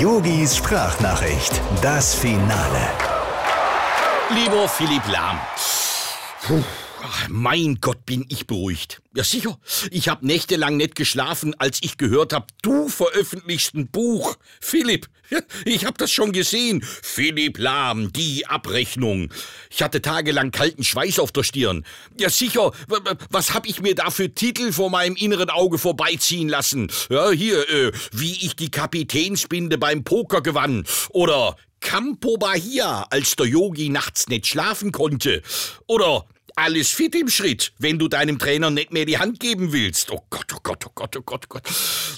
Yogis Sprachnachricht, das Finale. Lieber Philipp Lahm. Puh. Mein Gott, bin ich beruhigt. Ja sicher, ich habe nächtelang nicht geschlafen, als ich gehört habe, du veröffentlichst ein Buch. Philipp, ich habe das schon gesehen. Philipp Lahm, die Abrechnung. Ich hatte tagelang kalten Schweiß auf der Stirn. Ja sicher, was hab ich mir da für Titel vor meinem inneren Auge vorbeiziehen lassen? Ja, hier, äh, wie ich die Kapitänsbinde beim Poker gewann. Oder Campo Bahia, als der Yogi nachts nicht schlafen konnte. Oder alles fit im Schritt, wenn du deinem Trainer nicht mehr die Hand geben willst. Oh Gott, oh Gott, oh Gott, oh Gott, oh Gott.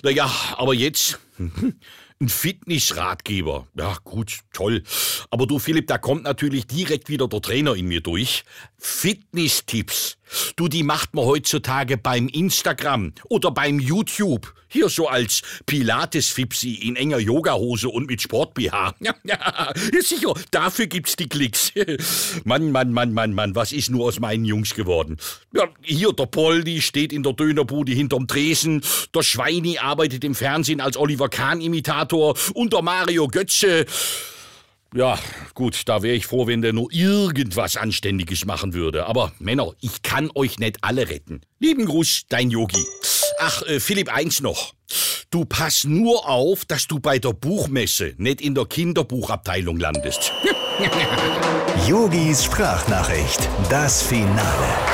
Naja, aber jetzt ein Fitnessratgeber. Ja, gut, toll. Aber du, Philipp, da kommt natürlich direkt wieder der Trainer in mir durch. Fitness-Tipps. Du, die macht man heutzutage beim Instagram oder beim YouTube. Hier so als Pilates-Fipsi in enger Yogahose und mit Sport-BH. Ja, ja, sicher, dafür gibt's die Klicks. Mann, Mann, Mann, Mann, Mann, was ist nur aus meinen Jungs geworden? Ja, hier der Poldi steht in der Dönerbude hinterm Tresen, der Schweini arbeitet im Fernsehen als Oliver Kahn-Imitator und der Mario Götze ja, gut, da wäre ich froh, wenn der nur irgendwas Anständiges machen würde. Aber Männer, ich kann euch nicht alle retten. Lieben Gruß, dein Yogi. Ach, äh, Philipp, eins noch. Du pass nur auf, dass du bei der Buchmesse nicht in der Kinderbuchabteilung landest. Yogis Sprachnachricht, das Finale.